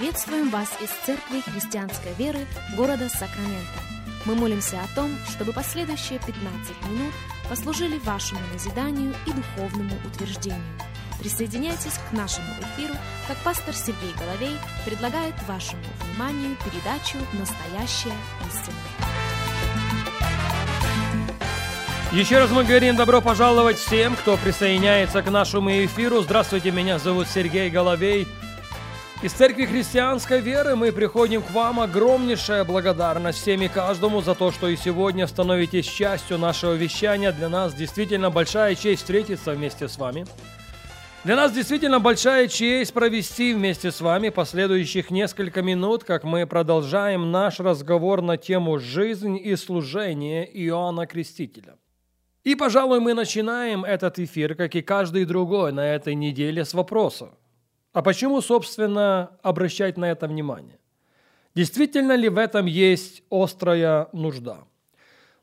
Приветствуем вас из Церкви Христианской Веры города Сакраменто. Мы молимся о том, чтобы последующие 15 минут послужили вашему назиданию и духовному утверждению. Присоединяйтесь к нашему эфиру, как пастор Сергей Головей предлагает вашему вниманию передачу «Настоящая истина». Еще раз мы говорим добро пожаловать всем, кто присоединяется к нашему эфиру. Здравствуйте, меня зовут Сергей Головей. Из Церкви Христианской Веры мы приходим к вам огромнейшая благодарность всем и каждому за то, что и сегодня становитесь частью нашего вещания. Для нас действительно большая честь встретиться вместе с вами. Для нас действительно большая честь провести вместе с вами последующих несколько минут, как мы продолжаем наш разговор на тему «Жизнь и служение Иоанна Крестителя». И, пожалуй, мы начинаем этот эфир, как и каждый другой на этой неделе, с вопроса. А почему, собственно, обращать на это внимание? Действительно ли в этом есть острая нужда?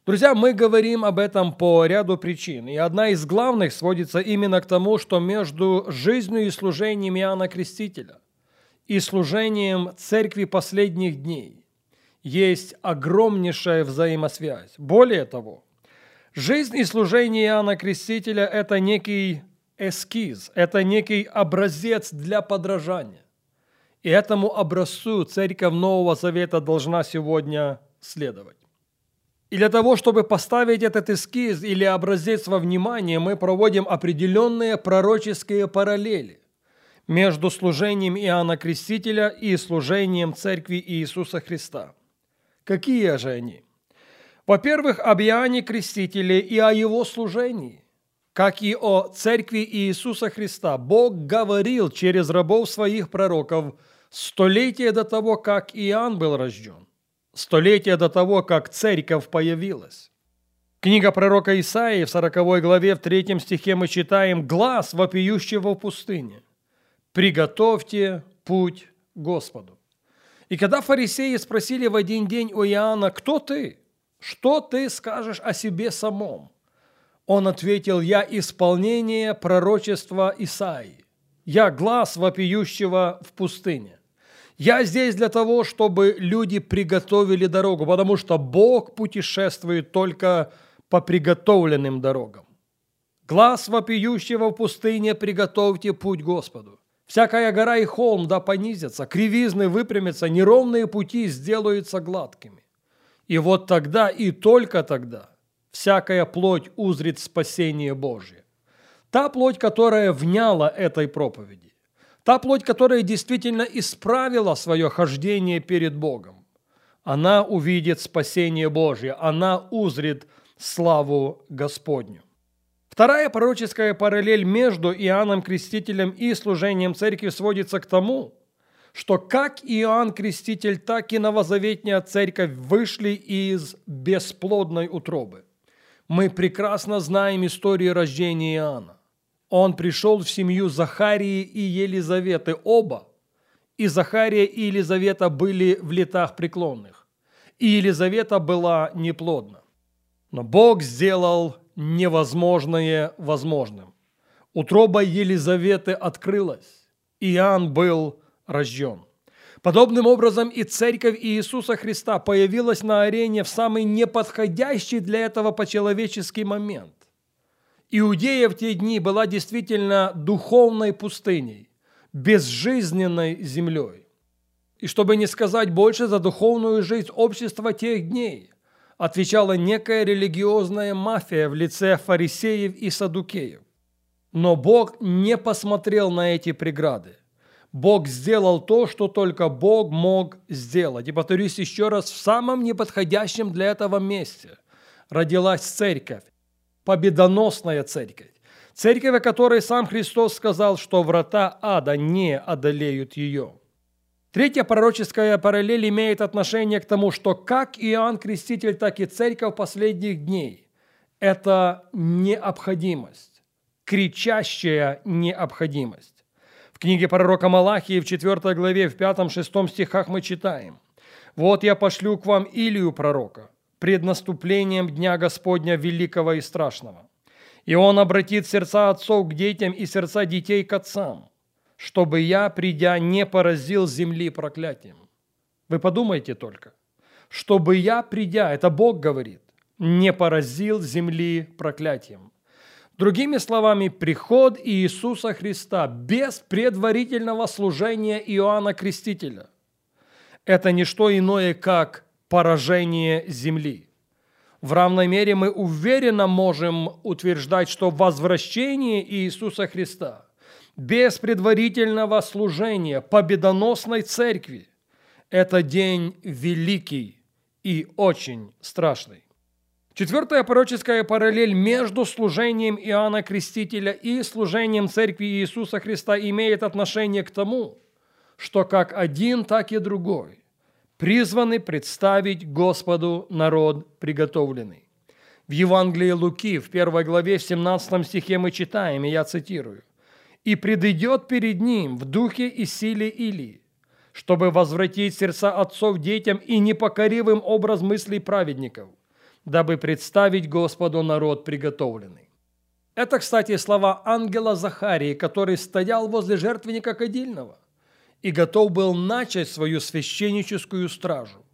Друзья, мы говорим об этом по ряду причин, и одна из главных сводится именно к тому, что между жизнью и служением Иоанна Крестителя и служением Церкви последних дней есть огромнейшая взаимосвязь. Более того, жизнь и служение Иоанна Крестителя – это некий эскиз, это некий образец для подражания. И этому образцу Церковь Нового Завета должна сегодня следовать. И для того, чтобы поставить этот эскиз или образец во внимание, мы проводим определенные пророческие параллели между служением Иоанна Крестителя и служением Церкви Иисуса Христа. Какие же они? Во-первых, об Иоанне Крестителе и о его служении – как и о церкви Иисуса Христа, Бог говорил через рабов своих пророков столетия до того, как Иоанн был рожден, столетия до того, как церковь появилась. Книга пророка Исаии в 40 главе в 3 стихе мы читаем «Глаз вопиющего в пустыне, приготовьте путь Господу». И когда фарисеи спросили в один день у Иоанна, «Кто ты? Что ты скажешь о себе самом?» Он ответил, «Я исполнение пророчества Исаии. Я глаз вопиющего в пустыне. Я здесь для того, чтобы люди приготовили дорогу, потому что Бог путешествует только по приготовленным дорогам. Глаз вопиющего в пустыне приготовьте путь Господу. Всякая гора и холм да понизятся, кривизны выпрямятся, неровные пути сделаются гладкими. И вот тогда и только тогда – всякая плоть узрит спасение Божье. Та плоть, которая вняла этой проповеди, та плоть, которая действительно исправила свое хождение перед Богом, она увидит спасение Божье, она узрит славу Господню. Вторая пророческая параллель между Иоанном Крестителем и служением церкви сводится к тому, что как Иоанн Креститель, так и новозаветняя церковь вышли из бесплодной утробы. Мы прекрасно знаем историю рождения Иоанна. Он пришел в семью Захарии и Елизаветы. Оба, и Захария, и Елизавета были в летах преклонных. И Елизавета была неплодна. Но Бог сделал невозможное возможным. Утроба Елизаветы открылась. Иоанн был рожден. Подобным образом и церковь Иисуса Христа появилась на арене в самый неподходящий для этого по-человеческий момент. Иудея в те дни была действительно духовной пустыней, безжизненной землей. И чтобы не сказать больше за духовную жизнь общества тех дней, отвечала некая религиозная мафия в лице фарисеев и садукеев. Но Бог не посмотрел на эти преграды – Бог сделал то, что только Бог мог сделать. И повторюсь еще раз, в самом неподходящем для этого месте родилась церковь, победоносная церковь. Церковь, о которой сам Христос сказал, что врата ада не одолеют ее. Третья пророческая параллель имеет отношение к тому, что как Иоанн Креститель, так и церковь последних дней – это необходимость, кричащая необходимость. В книге пророка Малахии в 4 главе, в 5-6 стихах мы читаем «Вот я пошлю к вам Илию пророка пред наступлением Дня Господня великого и страшного. И он обратит сердца отцов к детям и сердца детей к отцам, чтобы я, придя, не поразил земли проклятием. Вы подумайте только, чтобы я, придя, это Бог говорит, не поразил земли проклятием. Другими словами, приход Иисуса Христа без предварительного служения Иоанна Крестителя – это не что иное, как поражение земли. В равной мере мы уверенно можем утверждать, что возвращение Иисуса Христа без предварительного служения победоносной церкви – это день великий и очень страшный. Четвертая пророческая параллель между служением Иоанна Крестителя и служением Церкви Иисуса Христа имеет отношение к тому, что как один, так и другой призваны представить Господу народ приготовленный. В Евангелии Луки в первой главе в 17 стихе мы читаем, и я цитирую, «И предыдет перед ним в духе и силе Илии, чтобы возвратить сердца отцов детям и непокоривым образ мыслей праведников, дабы представить Господу народ приготовленный. Это, кстати, слова ангела Захарии, который стоял возле жертвенника кадильного и готов был начать свою священническую стражу.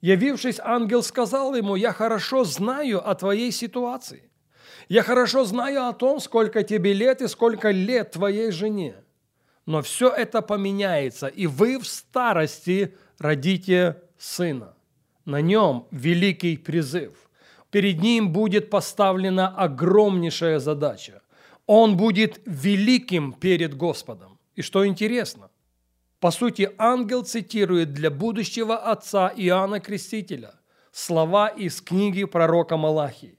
Явившись, ангел сказал ему, «Я хорошо знаю о твоей ситуации. Я хорошо знаю о том, сколько тебе лет и сколько лет твоей жене. Но все это поменяется, и вы в старости родите сына. На нем великий призыв перед ним будет поставлена огромнейшая задача. Он будет великим перед Господом. И что интересно, по сути, ангел цитирует для будущего отца Иоанна Крестителя слова из книги пророка Малахии.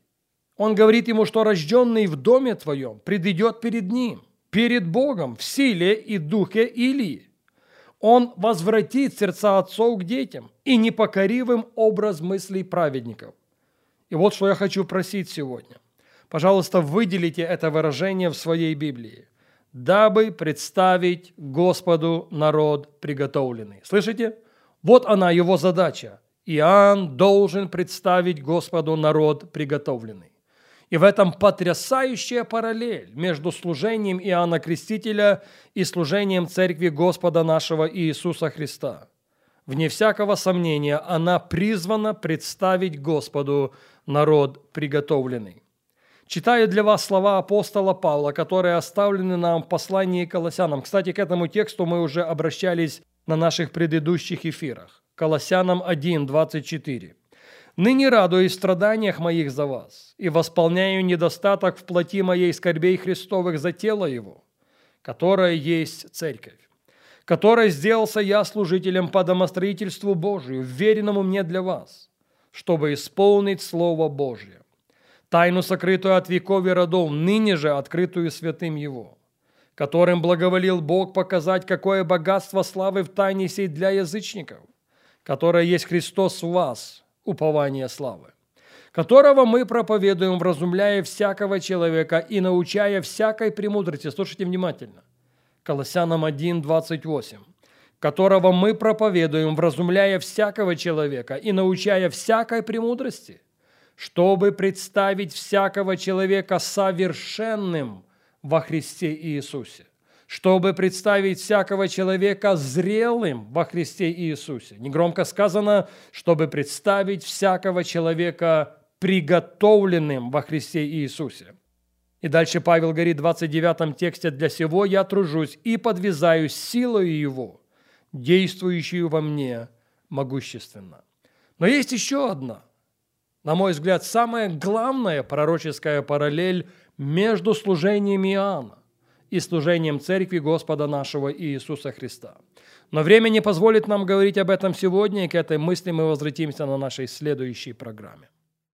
Он говорит ему, что рожденный в доме твоем предыдет перед ним, перед Богом в силе и духе Илии. Он возвратит сердца отцов к детям и непокоривым образ мыслей праведников – и вот что я хочу просить сегодня. Пожалуйста, выделите это выражение в своей Библии. «Дабы представить Господу народ приготовленный». Слышите? Вот она, его задача. Иоанн должен представить Господу народ приготовленный. И в этом потрясающая параллель между служением Иоанна Крестителя и служением Церкви Господа нашего Иисуса Христа. Вне всякого сомнения, она призвана представить Господу народ приготовленный. Читаю для вас слова апостола Павла, которые оставлены нам в послании Колоссянам. Кстати, к этому тексту мы уже обращались на наших предыдущих эфирах. Колоссянам 1, 24. «Ныне радуюсь в страданиях моих за вас и восполняю недостаток в плоти моей скорбей Христовых за тело Его, которое есть Церковь, которой сделался я служителем по домостроительству Божию, веренному мне для вас, чтобы исполнить Слово Божье, тайну, сокрытую от веков и родов, ныне же открытую святым Его, которым благоволил Бог показать, какое богатство славы в тайне сей для язычников, которое есть Христос в вас, упование славы, которого мы проповедуем, вразумляя всякого человека и научая всякой премудрости. Слушайте внимательно. Колоссянам 1, 28 которого мы проповедуем, вразумляя всякого человека и научая всякой премудрости, чтобы представить всякого человека совершенным во Христе Иисусе, чтобы представить всякого человека зрелым во Христе Иисусе. Негромко сказано, чтобы представить всякого человека приготовленным во Христе Иисусе. И дальше Павел говорит в 29 тексте, «Для сего я тружусь и подвязаюсь силою Его, действующую во мне могущественно. Но есть еще одна, на мой взгляд, самая главная пророческая параллель между служением Иоанна и служением Церкви Господа нашего Иисуса Христа. Но время не позволит нам говорить об этом сегодня, и к этой мысли мы возвратимся на нашей следующей программе.